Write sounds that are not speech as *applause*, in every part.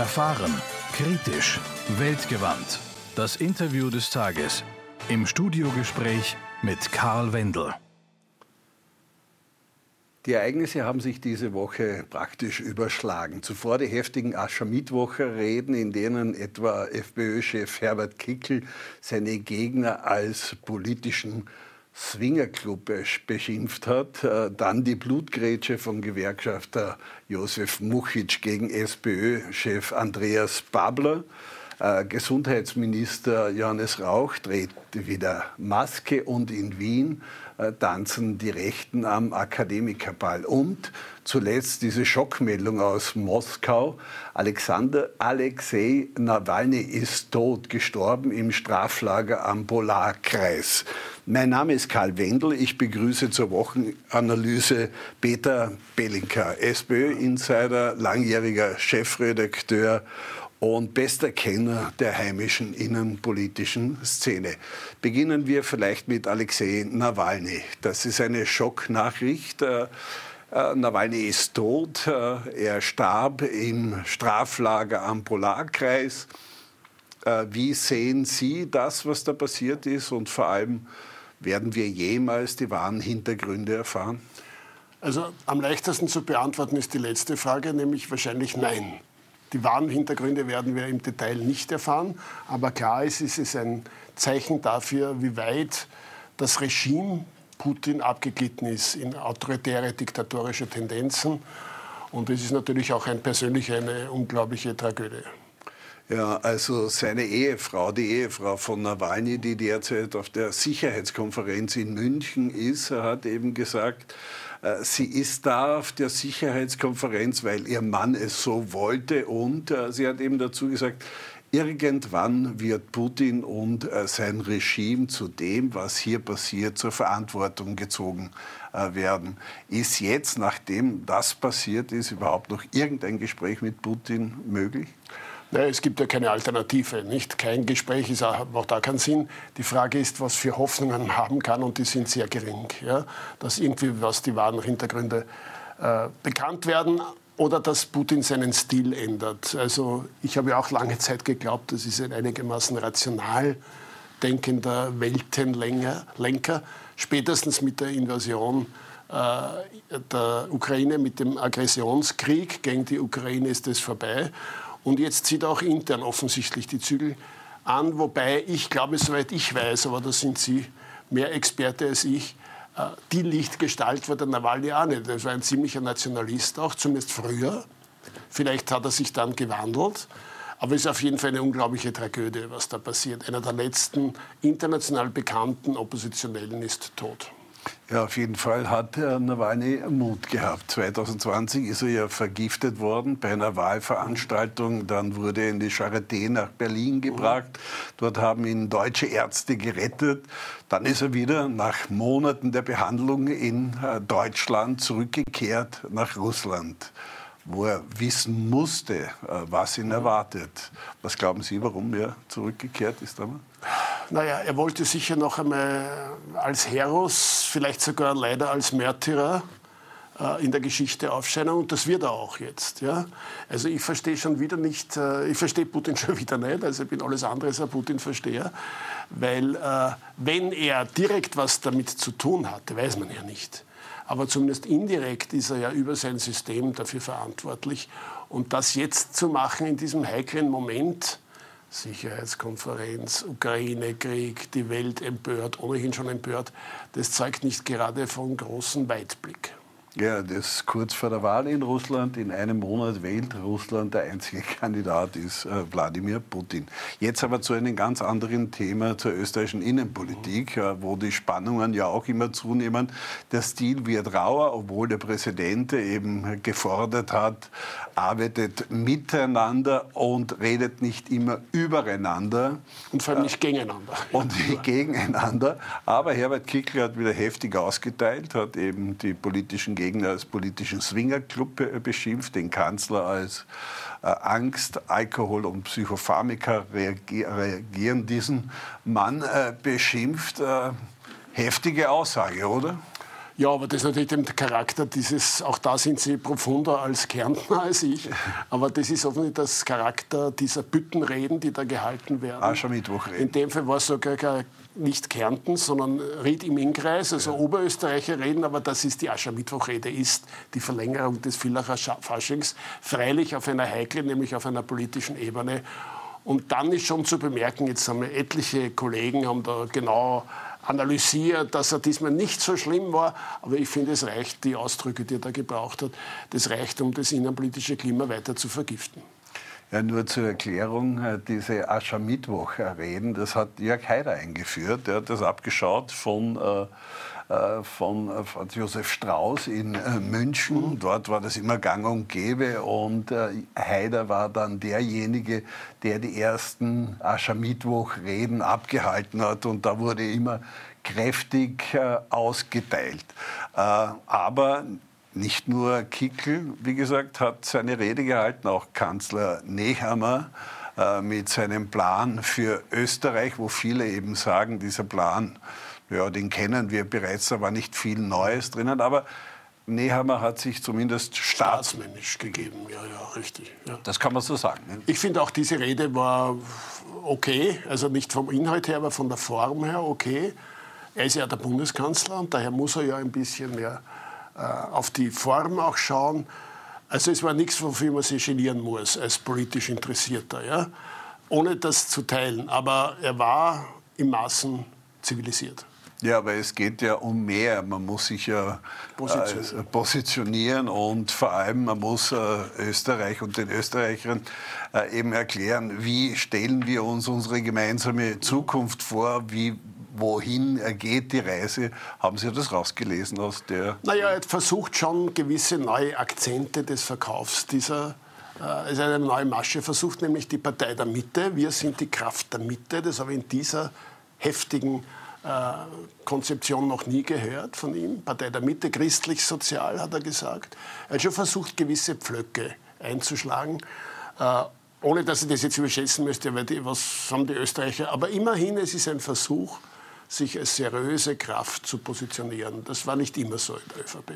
Erfahren, kritisch, weltgewandt. Das Interview des Tages. Im Studiogespräch mit Karl Wendel. Die Ereignisse haben sich diese Woche praktisch überschlagen. Zuvor die heftigen Aschermittwocher-Reden, in denen etwa FPÖ-Chef Herbert Kickel seine Gegner als politischen Swingerclub beschimpft hat. Äh, dann die Blutgrätsche von Gewerkschafter Josef Muchitsch gegen SPÖ-Chef Andreas Babler. Äh, Gesundheitsminister Johannes Rauch dreht wieder Maske und in Wien äh, tanzen die Rechten am Akademikerball. Und zuletzt diese Schockmeldung aus Moskau. Alexander Alexei Nawalny ist tot, gestorben im Straflager am Polarkreis. Mein Name ist Karl Wendel. Ich begrüße zur Wochenanalyse Peter Belinka, SPÖ-Insider, langjähriger Chefredakteur und bester Kenner der heimischen innenpolitischen Szene. Beginnen wir vielleicht mit Alexei Nawalny. Das ist eine Schocknachricht. Äh, äh, Nawalny ist tot. Äh, er starb im Straflager am Polarkreis. Wie sehen Sie das, was da passiert ist? Und vor allem, werden wir jemals die wahren Hintergründe erfahren? Also am leichtesten zu beantworten ist die letzte Frage, nämlich wahrscheinlich nein. Die wahren Hintergründe werden wir im Detail nicht erfahren, aber klar ist, es ist ein Zeichen dafür, wie weit das Regime Putin abgeglitten ist in autoritäre, diktatorische Tendenzen. Und es ist natürlich auch ein persönlich eine unglaubliche Tragödie. Ja, also seine Ehefrau, die Ehefrau von Nawalny, die derzeit auf der Sicherheitskonferenz in München ist, hat eben gesagt, sie ist da auf der Sicherheitskonferenz, weil ihr Mann es so wollte. Und äh, sie hat eben dazu gesagt, Irgendwann wird Putin und äh, sein Regime zu dem, was hier passiert, zur Verantwortung gezogen werden. Ist jetzt, nachdem das passiert ist, überhaupt noch irgendein Gespräch mit Putin möglich? Naja, es gibt ja keine Alternative. Nicht? Kein Gespräch ist, macht da keinen Sinn. Die Frage ist, was für Hoffnungen man haben kann und die sind sehr gering. Ja? Dass irgendwie was die wahren Hintergründe äh, bekannt werden oder dass Putin seinen Stil ändert. Also ich habe ja auch lange Zeit geglaubt, das ist ein einigermaßen rational denkender Weltenlenker. Spätestens mit der Invasion äh, der Ukraine, mit dem Aggressionskrieg gegen die Ukraine ist es vorbei. Und jetzt zieht auch intern offensichtlich die Zügel an, wobei ich glaube, soweit ich weiß, aber da sind Sie mehr Experte als ich, äh, die Lichtgestalt war der Nawalny auch nicht. Er war ein ziemlicher Nationalist auch, zumindest früher. Vielleicht hat er sich dann gewandelt. Aber es ist auf jeden Fall eine unglaubliche Tragödie, was da passiert. Einer der letzten international bekannten Oppositionellen ist tot. Ja, auf jeden Fall hat Herr Nawalny Mut gehabt. 2020 ist er ja vergiftet worden bei einer Wahlveranstaltung. Dann wurde er in die Charité nach Berlin gebracht. Dort haben ihn deutsche Ärzte gerettet. Dann ist er wieder nach Monaten der Behandlung in äh, Deutschland zurückgekehrt nach Russland wo er wissen musste, äh, was ihn erwartet. Was glauben Sie, warum er zurückgekehrt ist damals? Naja, er wollte sicher noch einmal als Heros, vielleicht sogar leider als Märtyrer äh, in der Geschichte aufscheinen und das wird er auch jetzt. Ja? Also ich verstehe schon wieder nicht, äh, ich verstehe Putin *laughs* schon wieder nicht, also ich bin alles andere als ein Putin-Versteher, weil äh, wenn er direkt was damit zu tun hatte, weiß man ja nicht. Aber zumindest indirekt ist er ja über sein System dafür verantwortlich. Und das jetzt zu machen in diesem heiklen Moment, Sicherheitskonferenz, Ukraine-Krieg, die Welt empört, ohnehin schon empört, das zeugt nicht gerade von großem Weitblick. Ja, das kurz vor der Wahl in Russland. In einem Monat wählt Russland. Der einzige *laughs* Kandidat ist äh, Wladimir Putin. Jetzt aber zu einem ganz anderen Thema, zur österreichischen Innenpolitik, äh, wo die Spannungen ja auch immer zunehmen. Der Stil wird rauer, obwohl der Präsident eben gefordert hat, arbeitet miteinander und redet nicht immer übereinander. Und vor allem nicht gegeneinander. *laughs* Und nicht gegeneinander. Aber Herbert Kickl hat wieder heftig ausgeteilt, hat eben die politischen Gegner als politischen Swingerclub beschimpft, den Kanzler als äh, Angst, Alkohol und Psychopharmaka reagieren diesen Mann äh, beschimpft. Äh, heftige Aussage, oder? Ja, aber das ist natürlich dem Charakter dieses, auch da sind Sie profunder als Kärntner als ich, aber das ist offensichtlich das Charakter dieser Büttenreden, die da gehalten werden. Aschermittwochreden. In dem Fall war es sogar nicht Kärnten, sondern Ried im Innkreis, also ja. Oberösterreicher reden, aber das ist die Aschermittwochrede, ist die Verlängerung des Villacher Faschings, freilich auf einer heiklen, nämlich auf einer politischen Ebene. Und dann ist schon zu bemerken, jetzt haben wir etliche Kollegen, haben da genau analysiert, dass er diesmal nicht so schlimm war. Aber ich finde, es reicht, die Ausdrücke, die er da gebraucht hat, das reicht, um das innenpolitische Klima weiter zu vergiften. Ja, nur zur Erklärung, äh, diese Aschermittwoch-Reden, das hat Jörg Haider eingeführt. Er hat das abgeschaut von äh, von Franz Josef Strauß in München. Mhm. Dort war das immer gang und gäbe und Haider war dann derjenige, der die ersten Aschermittwoch-Reden abgehalten hat und da wurde immer kräftig ausgeteilt. aber nicht nur Kickel, wie gesagt, hat seine Rede gehalten, auch Kanzler Nehammer äh, mit seinem Plan für Österreich, wo viele eben sagen, dieser Plan, ja, den kennen wir bereits, da war nicht viel Neues drinnen, aber Nehammer hat sich zumindest staatsmännisch gegeben. Ja, ja, richtig. Ja. Das kann man so sagen. Ne? Ich finde auch, diese Rede war okay, also nicht vom Inhalt her, aber von der Form her okay. Er ist ja der Bundeskanzler und daher muss er ja ein bisschen mehr äh, auf die Form auch schauen. Also es war nichts, wofür man sich genieren muss als politisch Interessierter, ja? ohne das zu teilen. Aber er war im Maßen zivilisiert. Ja, aber es geht ja um mehr. Man muss sich ja positionieren, äh, positionieren und vor allem man muss äh, Österreich und den Österreichern äh, eben erklären, wie stellen wir uns unsere gemeinsame Zukunft vor, wie wohin geht die Reise? Haben Sie das rausgelesen aus der? Naja, er versucht schon gewisse neue Akzente des Verkaufs dieser äh, ist eine neue Masche versucht, nämlich die Partei der Mitte. Wir sind die Kraft der Mitte. Das habe ich in dieser heftigen Konzeption noch nie gehört von ihm. Partei der Mitte, christlich-sozial, hat er gesagt. Er hat schon versucht, gewisse Pflöcke einzuschlagen. Äh, ohne dass ich das jetzt überschätzen müsste, weil die, was haben die Österreicher. Aber immerhin, es ist ein Versuch, sich als seriöse Kraft zu positionieren. Das war nicht immer so in der ÖVP.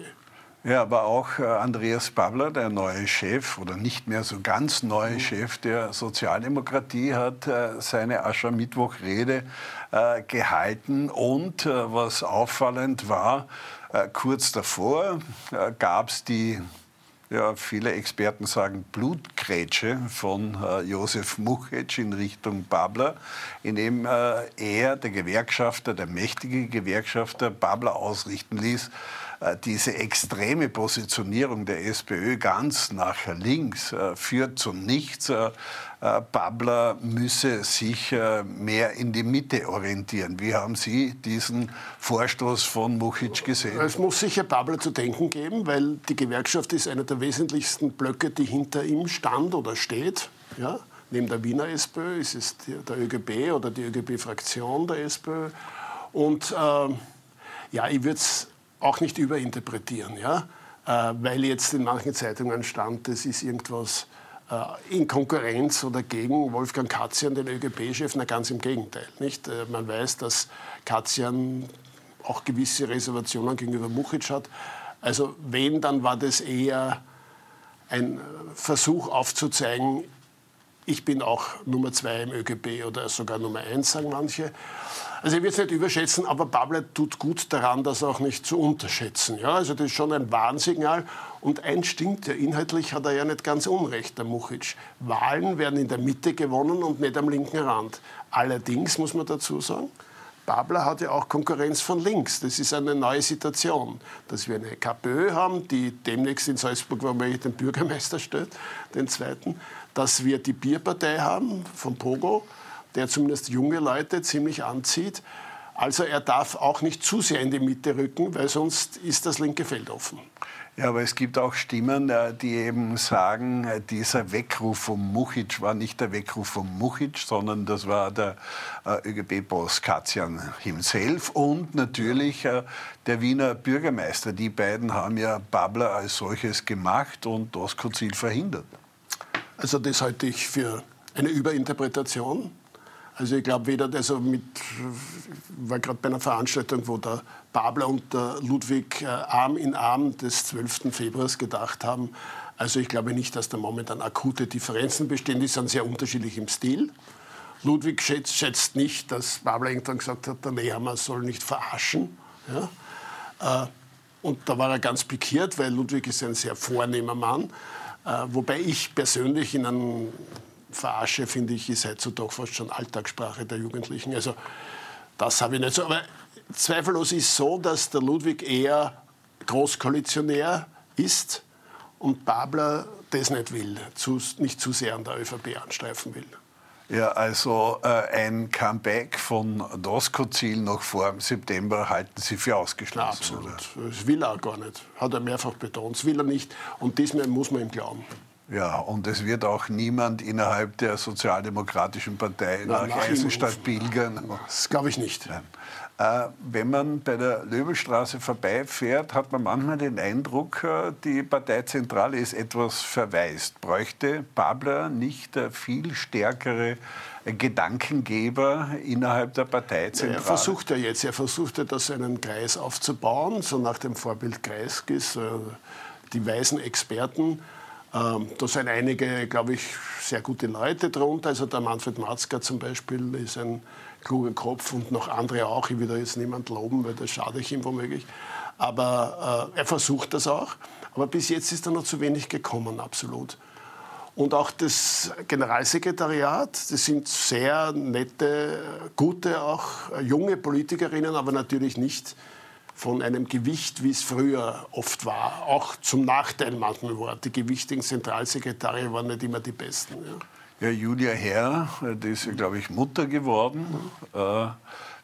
Ja, aber auch äh, Andreas Babler, der neue Chef oder nicht mehr so ganz neue mhm. Chef der Sozialdemokratie, hat äh, seine Aschermittwoch-Rede äh, gehalten. Und was auffallend war, kurz davor gab es die ja, viele Experten sagen Blutgrätsche von äh, Josef Muchec in Richtung Babler, in dem äh, er, der Gewerkschafter, der mächtige Gewerkschafter, Babler ausrichten ließ, diese extreme Positionierung der SPÖ ganz nach links äh, führt zu nichts. Äh, Babler müsse sich mehr in die Mitte orientieren. Wie haben Sie diesen Vorstoß von Muchic gesehen? Es muss sicher Babler zu denken geben, weil die Gewerkschaft ist einer der wesentlichsten Blöcke, die hinter ihm stand oder steht. Ja? Neben der Wiener SPÖ ist es der ÖGB oder die ÖGB-Fraktion der SPÖ. Und äh, ja, ich würde es auch nicht überinterpretieren, ja? Äh, weil jetzt in manchen Zeitungen stand, das ist irgendwas äh, in Konkurrenz oder gegen Wolfgang Katzian, den ÖGB-Chef, na ganz im Gegenteil. Nicht? Äh, man weiß, dass Katzian auch gewisse Reservationen gegenüber Muchic hat. Also wenn, dann war das eher ein Versuch aufzuzeigen, ich bin auch Nummer zwei im ÖGB oder sogar Nummer eins, sagen manche. Also ich will es nicht überschätzen, aber Babler tut gut daran, das auch nicht zu unterschätzen. Ja, also das ist schon ein Warnsignal. Und eins stimmt ja, inhaltlich hat er ja nicht ganz unrecht, der Muchic. Wahlen werden in der Mitte gewonnen und nicht am linken Rand. Allerdings muss man dazu sagen, Babler hat ja auch Konkurrenz von links. Das ist eine neue Situation, dass wir eine KPÖ haben, die demnächst in Salzburg womöglich den Bürgermeister stellt, den zweiten, dass wir die Bierpartei haben von Pogo, der zumindest junge Leute ziemlich anzieht. Also er darf auch nicht zu sehr in die Mitte rücken, weil sonst ist das linke Feld offen. Ja, aber es gibt auch Stimmen, äh, die eben sagen, äh, dieser Weckruf von Muchic war nicht der Weckruf von Muchic, sondern das war der äh, ÖGB-Boss Katjan himself und natürlich der Wiener Bürgermeister. Die beiden haben ja Babler als solches gemacht und das Konzil verhindert. Also das halte ich für eine Überinterpretation Also ich glaube weder, also mit, war gerade bei einer Veranstaltung, wo der Babler und der Ludwig äh, Arm in Arm des 12. Februars gedacht haben. Also ich glaube nicht, dass da momentan akute Differenzen bestehen. Die sind sehr unterschiedlich im Stil. Ludwig schätzt, schätzt nicht, dass Babler irgendwann gesagt hat, der Nehammer soll nicht verarschen. Ja? Äh, und da war er ganz pikiert, weil Ludwig ist ein sehr vornehmer Mann. Äh, wobei ich persönlich in einem Verarsche, finde ich, ist heutzutage fast schon Alltagssprache der Jugendlichen. Also das habe ich nicht so. Aber zweifellos ist so, dass der Ludwig eher Großkoalitionär ist und Babler das nicht will, zu, nicht zu sehr an der ÖVP anstreifen will. Ja, also äh, ein Comeback von Doskozil noch vor dem September halten Sie für ausgeschlossen? absolut. Oder? Das will er gar nicht. Hat er mehrfach betont. Das will er nicht. Und diesmal muss man ihm glauben. Ja, und es wird auch niemand innerhalb der Sozialdemokratischen Partei nach, Eisenstadt pilgern. Das glaube ich nicht. Äh, wenn man bei der Löbelstraße vorbeifährt, hat man manchmal den Eindruck, äh, die Parteizentrale ist etwas verwaist. Bräuchte Babler nicht viel stärkere Gedankengeber innerhalb der Parteizentrale? Er versucht ja jetzt, er versucht ja, das einen Kreis aufzubauen, so nach dem Vorbild Kreiskis, äh, die weisen Experten. Ähm, da sind einige, glaube ich, sehr gute Leute drunter. Also der Manfred Matzka zum Beispiel ist ein kluger Kopf und noch andere auch. Ich will da jetzt niemand loben, weil das schade ich ihm womöglich. Aber äh, er versucht das auch. Aber bis jetzt ist da noch zu wenig gekommen, absolut. Und auch das Generalsekretariat, das sind sehr nette, gute, auch junge Politikerinnen, aber natürlich nicht von einem Gewicht, wie es früher oft war. Auch zum Nachteil manchmal war. Die gewichtigen Zentralsekretariate waren nicht immer die besten. Ja. Ja, Julia Herr, die ist ja, glaube ich, Mutter geworden. Äh,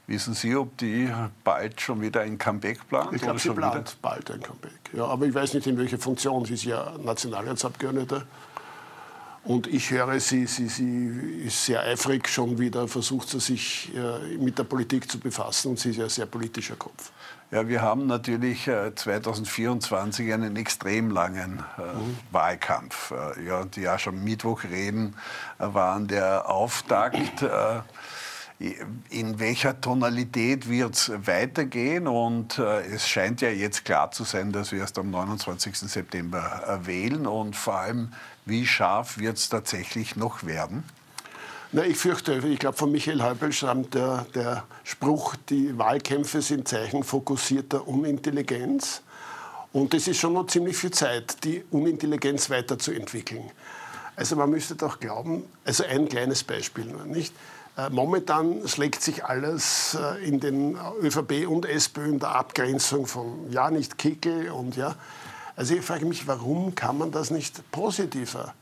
wissen Sie, ob die bald schon wieder ein Comeback plant? Ich glaube, sie plant wieder? bald ein Comeback. Ja, aber ich weiß nicht, in welcher Funktion. Sie ist ja Nationalratsabgeordnete. Und ich höre, sie, sie, sie ist sehr eifrig schon wieder, versucht sie sich äh, mit der Politik zu befassen und sie ist ja ein sehr politischer Kopf. Ja, wir haben natürlich 2024 äh, einen extrem langen äh, mhm. Wahlkampf. Äh, ja, die ja schon Mittwochreden waren der Auftakt. Äh, in welcher Tonalität wird es weitergehen? Und äh, es scheint ja jetzt klar zu sein, dass wir erst am 29. September wählen. Und vor allem, wie scharf wird es tatsächlich noch werden? Na, ich fürchte, ich glaube, von Michael Häupl stammt der, der Spruch, die Wahlkämpfe sind Zeichen fokussierter Unintelligenz. Und es ist schon noch ziemlich viel Zeit, die Unintelligenz weiterzuentwickeln. Also man müsste doch glauben, also ein kleines Beispiel nur, nicht? Äh, momentan schlägt sich alles äh, in den ÖVP und SPÖ in der Abgrenzung von ja, nicht Kickel und ja. Also ich frage mich, warum kann man das nicht positiver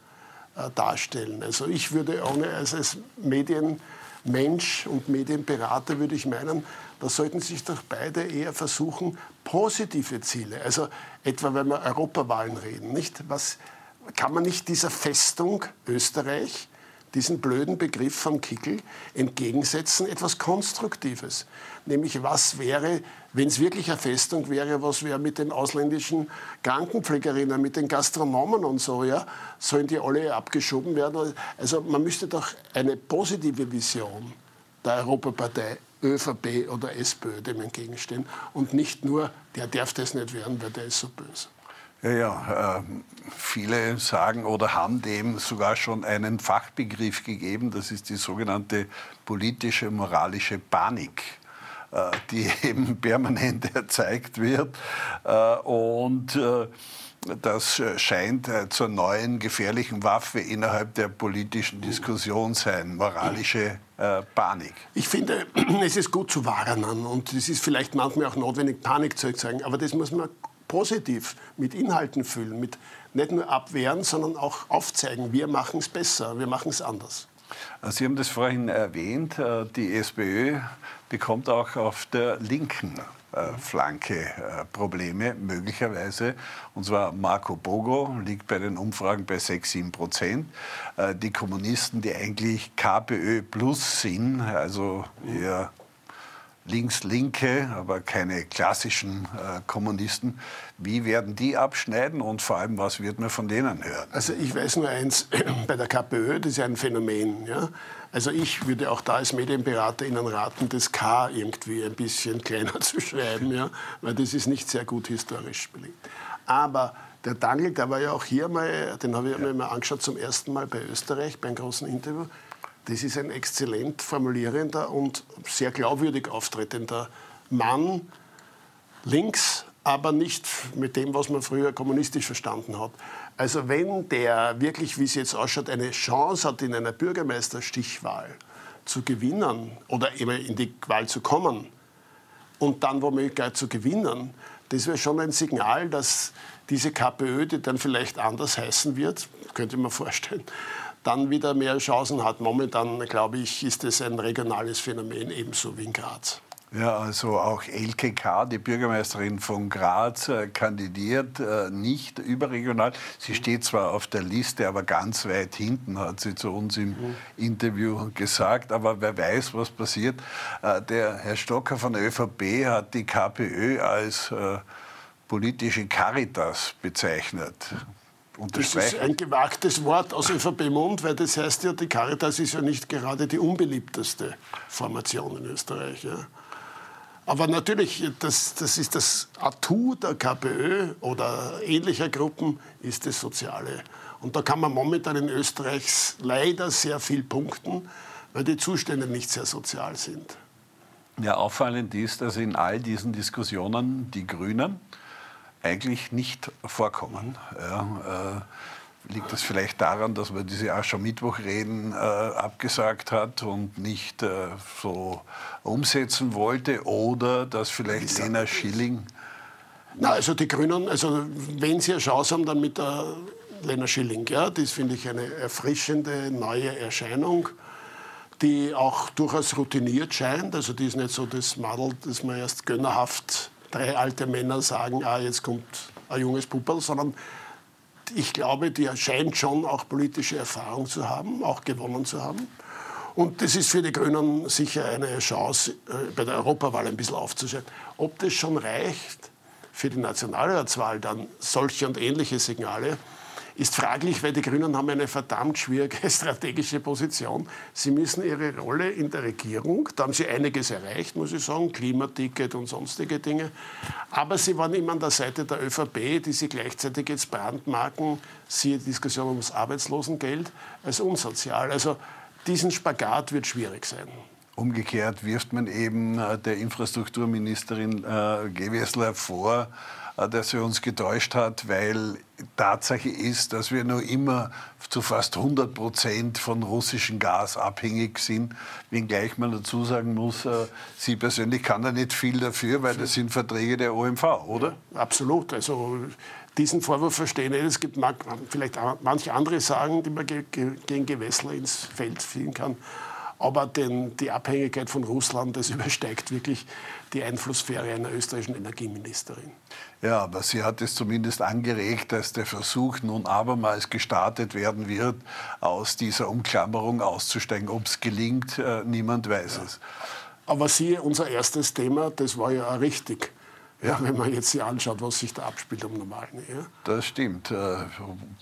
darstellen. Also ich würde ohne, also als Medienmensch und Medienberater würde ich meinen, da sollten sich doch beide eher versuchen, positive Ziele, also etwa wenn wir Europawahlen reden, nicht? Was, kann man nicht dieser Festung Österreich diesen blöden Begriff von Kickel entgegensetzen, etwas Konstruktives. Nämlich, was wäre, wenn es wirklich eine Festung wäre, was wäre mit den ausländischen Krankenpflegerinnen, mit den Gastronomen und so, ja? Sollen die alle abgeschoben werden? Also man müsste doch eine positive Vision der Europapartei ÖVP oder SPÖ dem entgegenstehen und nicht nur, der darf das nicht werden, weil der ist so böse. Ja. Äh, viele sagen oder haben dem sogar schon einen Fachbegriff gegeben. Das ist die sogenannte politische moralische Panik, äh, die *laughs* eben permanent erzeigt wird. Äh, und äh, das scheint äh, zur neuen gefährlichen Waffe innerhalb der politischen Diskussion sein, moralische äh, Panik. Ich finde, *clears throat* es ist gut zu warnen und es ist vielleicht manchmal auch notwendig, Panik zu erzeugen, aber das muss man positiv mit Inhalten füllen, mit nicht nur abwehren, sondern auch aufzeigen, wir machen es besser, wir machen es anders. Sie haben das vorhin erwähnt, äh, die SPÖ bekommt auch auf der linken äh, Flanke äh, Probleme, möglicherweise. Und zwar Marco Bogo liegt bei den Umfragen bei 6, 7 Prozent. Die Kommunisten, die eigentlich KPÖ plus sind, also eher Links-Linke, aber keine klassischen äh, Kommunisten. Wie werden die abschneiden und vor allem, was wird man von denen hören? Also ich weiß nur eins, *clears throat* bei der KPÖ, das ist ja ein Phänomen. Ja? Also ich würde auch da als Medienberater Ihnen raten, das K irgendwie ein bisschen *laughs* kleiner zu schreiben, ja? weil das ist nicht sehr gut historisch belegt. Aber der Dangel, der war ja auch hier mal, den habe ich mir mal angeschaut zum ersten Mal bei Österreich, beim großen Interview. Das ist ein exzellent formulierender und sehr glaubwürdig auftretender Mann, links, aber nicht mit dem, was man früher kommunistisch verstanden hat. Also wenn der wirklich, wie es jetzt ausschaut, eine Chance hat, in einer Bürgermeisterstichwahl zu gewinnen oder eben in die Wahl zu kommen und dann womöglich zu gewinnen, das wäre schon ein Signal, dass diese KPÖ, die dann vielleicht anders heißen wird, könnte man vorstellen, dann wieder mehr Chancen hat. Momentan, glaube ich, ist es ein regionales Phänomen, ebenso wie in Graz. Ja, also auch Elke K., die Bürgermeisterin von Graz, äh, kandidiert äh, nicht überregional. Sie steht zwar auf der Liste, aber ganz weit hinten, hat sie zu uns im mhm. Interview gesagt. Aber wer weiß, was passiert. Äh, der Herr Stocker von der ÖVP hat die KPÖ als politische Caritas bezeichnet das ist ein gewagtes Wort aus ÖVP-Mund, weil das heißt ja, die Caritas ist ja nicht gerade die unbeliebteste Formation in Österreich. Ja. Aber natürlich, das, das ist das Atu der KPÖ oder ähnlicher Gruppen, ist das Soziale. Und da kann man momentan in Österreich leider sehr viel punkten, weil die Zustände nicht sehr sozial sind. Ja, auffallend ist, dass in all diesen Diskussionen die Grünen eigentlich nicht vorkommen. Ja, äh, liegt das vielleicht daran, dass man diese Aschermittwochreden äh, abgesagt hat und nicht äh, so umsetzen wollte oder dass vielleicht Lena Schilling... Na, also die Grünen, also wenn sie eine Chance haben, dann mit der Lena Schilling. Ja, das finde ich eine erfrischende neue Erscheinung die auch durchaus routiniert scheint. Also die ist nicht so das Madel, das man erst gönnerhaft drei alte Männer sagen, ah, jetzt kommt ein junges Puppel, sondern ich glaube, die scheint schon auch politische Erfahrung zu haben, auch gewonnen zu haben. Und das ist für die Grünen sicher eine Chance, äh, bei der Europawahl ein bisschen aufzustellen. Ob das schon reicht für die Nationalratswahl, dann solche und ähnliche Signale, ist fraglich, weil die Grünen haben eine verdammt schwierige *laughs* strategische Position. Sie müssen ihre Rolle in der Regierung, da haben sie einiges erreicht, muss ich sagen, Klimaticket und sonstige Dinge. Aber sie waren immer an der Seite der ÖVP, die sie gleichzeitig jetzt brandmarken, siehe Diskussion ums Arbeitslosengeld, als unsozial. Also diesen Spagat wird schwierig sein. Umgekehrt wirft man eben äh, der Infrastrukturministerin äh, Gewessler vor, dass sie uns getäuscht hat, weil Tatsache ist, dass wir noch immer zu fast 100 Prozent von russischem Gas abhängig sind, wenngleich man dazu sagen muss, äh, sie persönlich kann da nicht viel dafür, weil das sind Verträge der OMV, oder? Absolut. Also diesen Vorwurf verstehen ich. Es gibt vielleicht manche andere Sagen, die man gegen Gewessler ins Feld ziehen kann. Aber den, die Abhängigkeit von Russland, das *laughs* übersteigt wirklich die Einflusssphäre einer österreichischen Energieministerin. Ja, aber sie hat es zumindest angeregt, dass der Versuch nun abermals gestartet werden wird, aus dieser Umklammerung auszusteigen. Ob es gelingt, äh, niemand weiß ja. es. Aber siehe, unser erstes Thema, das war ja auch richtig. Ja, wenn man jetzt sich anschaut, was sich da abspielt am Normalen. Ja. Das stimmt. Äh,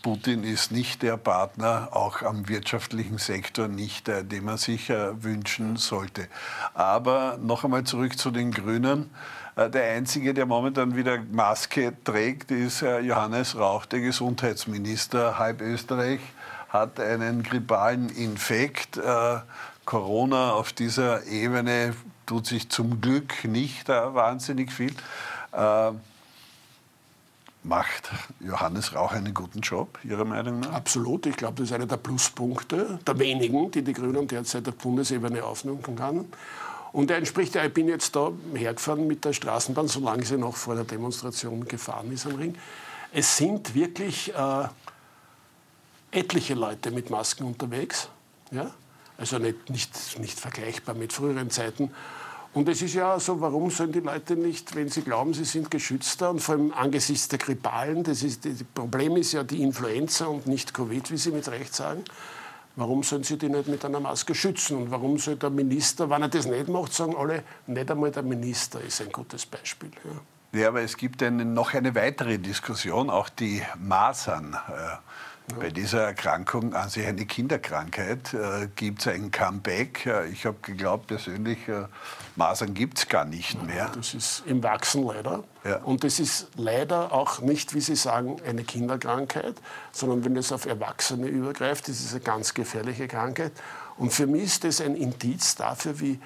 Putin ist nicht der Partner, auch am wirtschaftlichen Sektor nicht, der, den man sich äh, wünschen sollte. Aber noch einmal zurück zu den Grünen. Äh, der Einzige, der momentan wieder Maske trägt, ist Johannes Rauch, der Gesundheitsminister. Halb Österreich hat einen grippalen Infekt. Corona auf dieser Ebene tut sich zum Glück nicht äh, wahnsinnig viel. Äh, macht Johannes Rauch einen guten Job, Ihrer Meinung nach? Absolut. Ich glaube, das ist einer der Pluspunkte, der wenigen, die die Grünen derzeit auf Bundesebene aufnehmen kann. Und er entspricht, ich bin jetzt da hergefahren mit der Straßenbahn, solange sie noch vor der Demonstration gefahren ist am Ring. Es sind wirklich äh, etliche Leute mit Masken unterwegs. Ja? Also nicht, nicht, nicht vergleichbar mit früheren Zeiten. Und es ist ja so, warum sollen die Leute nicht, wenn sie glauben, sie sind geschützter und vor allem angesichts der Grippalen, das, ist, das Problem ist ja die Influenza und nicht Covid, wie Sie mit Recht sagen, Warum sollen sie die nicht mit einer Maske schützen? Und warum soll der Minister, wenn er das nicht macht, sagen alle, nicht einmal der Minister ist ein gutes Beispiel. Ja, ja aber es gibt eine, noch eine weitere Diskussion, auch die Masern. Äh, bei dieser Erkrankung, an sich eine Kinderkrankheit, äh, gibt es ein Comeback. Äh, ich habe geglaubt persönlich, äh, Masern gibt es gar nicht mehr. Das ist im Wachsen leider. Ja. Und das ist leider auch nicht, wie Sie sagen, eine Kinderkrankheit, sondern wenn es auf Erwachsene übergreift, ist es eine ganz gefährliche Krankheit. Und für mich ist das ein Indiz dafür, wie,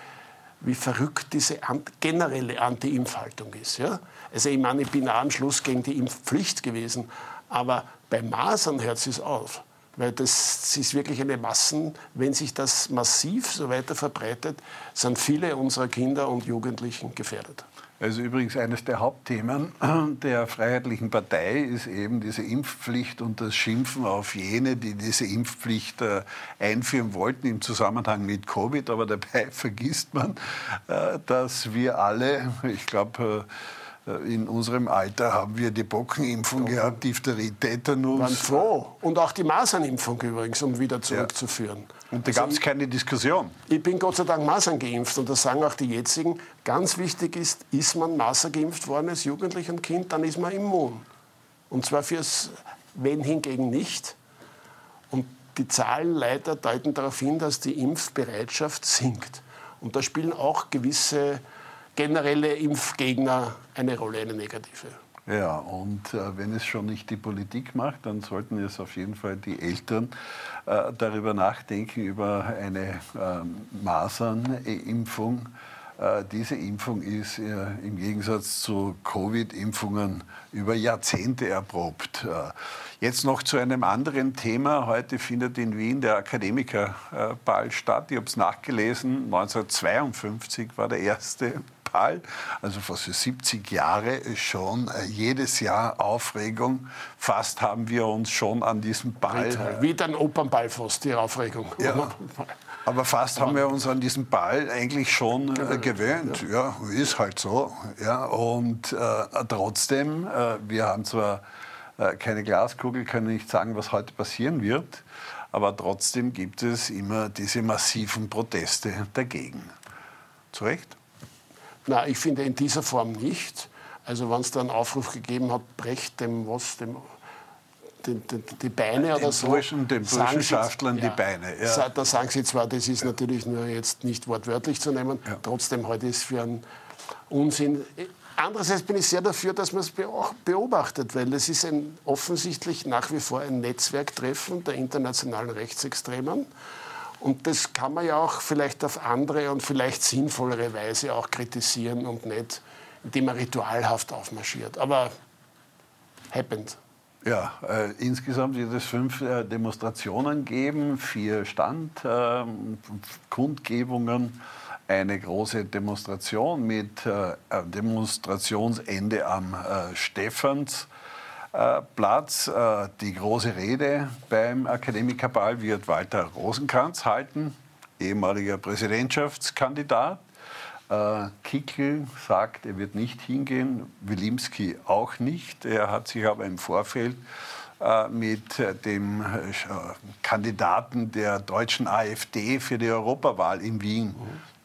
wie verrückt diese generelle Anti-Impfhaltung ist. Ja? Also ich meine, ich bin auch am Schluss gegen die Impfpflicht gewesen, aber bei Masern hört es auf. Weil das ist wirklich eine Massen, wenn sich das massiv so weiter verbreitet, sind viele unserer Kinder und Jugendlichen gefährdet. Also übrigens eines der Hauptthemen der Freiheitlichen Partei ist eben diese Impfpflicht und das Schimpfen auf jene, die diese Impfpflicht äh, einführen wollten im Zusammenhang mit Covid. Aber dabei *laughs* vergisst man, äh, dass wir alle, ich glaube, äh, in unserem Alter haben wir die Bockenimpfung ja. gehabt, Diphtherie, Tetanus. Waren froh. Und auch die Masernimpfung übrigens, um wieder zurückzuführen. Ja. Und da also gab es keine Diskussion. Ich bin Gott sei Dank Masern geimpft und das sagen auch die jetzigen. Ganz wichtig ist, ist man Masern geimpft worden als Jugendlicher und Kind, dann ist man immun. Und zwar fürs, wenn hingegen nicht. Und die Zahlen leider deuten darauf hin, dass die Impfbereitschaft sinkt. Und da spielen auch gewisse generelle Impfgegner eine Rolle, eine negative. Ja, und äh, wenn es schon nicht die Politik macht, dann sollten es auf jeden Fall die Eltern äh, darüber nachdenken, über eine äh, Masernimpfung. Äh, diese Impfung ist äh, im Gegensatz zu Covid-Impfungen über Jahrzehnte erprobt. Äh, jetzt noch zu einem anderen Thema. Heute findet in Wien der Akademikerball statt. Ich habe es nachgelesen. 1952 war der erste Ball, also fast 70 Jahre schon äh, jedes Jahr Aufregung. Fast haben wir uns schon an diesem Ball. Wie dein Opernball fast, die Aufregung. Ja. *laughs* Aber fast haben wir uns an diesen Ball eigentlich schon äh, gewöhnt. Ja. ja. ist halt so. Ja, und äh, trotzdem, äh, wir haben zwar äh, keine Glaskugel, können nicht sagen, was heute passieren wird, aber trotzdem gibt es immer diese massiven Proteste dagegen. Zu Recht? Na, ich finde in dieser Form nicht. Also wenn es da einen Aufruf gegeben hat, brecht dem was, dem die, die, die Beine den oder so. Burschen, den Burschenschaftlern die Beine. Ja. Da sagen Sie zwar, das ist ja. natürlich nur jetzt nicht wortwörtlich zu nehmen, ja. trotzdem heute ist für einen Unsinn. Andererseits bin ich sehr dafür, dass man es beobachtet, weil es ist ein, offensichtlich nach wie vor ein Netzwerktreffen der internationalen Rechtsextremen. Und das kann man ja auch vielleicht auf andere und vielleicht sinnvollere Weise auch kritisieren und nicht, indem man ritualhaft aufmarschiert. Aber happened. Ja, äh, insgesamt wird es fünf äh, Demonstrationen geben, vier Standkundgebungen, äh, eine große Demonstration mit äh, Demonstrationsende am äh, Stephans. Äh, Platz. Äh, die große Rede beim Akademikerball wird Walter Rosenkranz halten, ehemaliger Präsidentschaftskandidat. Äh, Kickel sagt, er wird nicht hingehen, Wilimski auch nicht. Er hat sich aber im Vorfeld mit dem Kandidaten der deutschen AfD für die Europawahl in Wien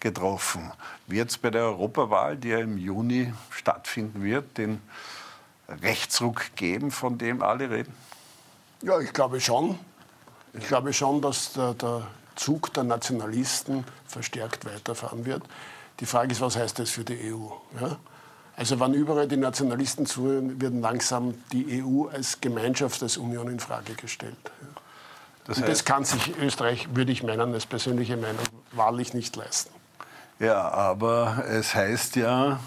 getroffen. Wird es bei der Europawahl, die ja im Juni stattfinden wird, den Rechtsruck geben, von dem alle reden? Ja, ich glaube schon. Ich glaube schon, dass der, der Zug der Nationalisten verstärkt weiterfahren wird. Die Frage ist, was heißt das für die EU? Ja? Also wann überall die Nationalisten zuhören, wird langsam die EU als Gemeinschaft, als Union in Frage gestellt. Ja. Das, heißt, das kann sich Österreich, würde ich meinen, als persönliche Meinung, wahrlich nicht leisten. Ja, aber es heißt ja,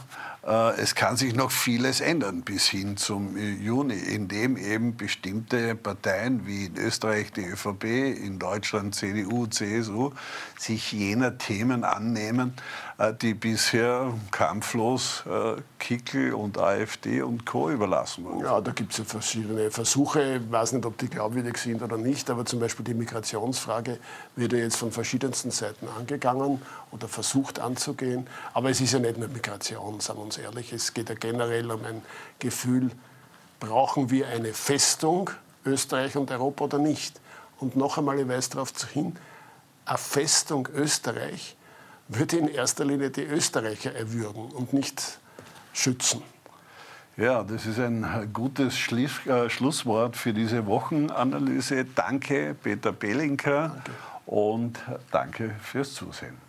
es kann sich noch vieles ändern bis hin zum Juni, indem eben bestimmte Parteien wie in Österreich die ÖVP, in Deutschland CDU, CSU sich jener Themen annehmen, äh, die bisher kampflos äh, Kickel und AfD und Co. überlassen wurden. Ja, da gibt es ja verschiedene Versuche. Ich weiß nicht, ob die glaubwürdig sind oder nicht, aber zum Beispiel die Migrationsfrage wird ja jetzt von verschiedensten Seiten angegangen oder versucht anzugehen. Aber es ist ja nicht nur Migration, sagen wir uns ehrlich. Es geht ja generell um ein Gefühl, brauchen wir eine Festung, Österreich und Europa oder nicht? Und noch einmal, ich weise darauf hin, eine Festung Österreich würde in erster Linie die Österreicher erwürgen und nicht schützen. Ja, das ist ein gutes Schluss, äh, Schlusswort für diese Wochenanalyse. Danke, Peter Belinker, danke. und danke fürs Zusehen.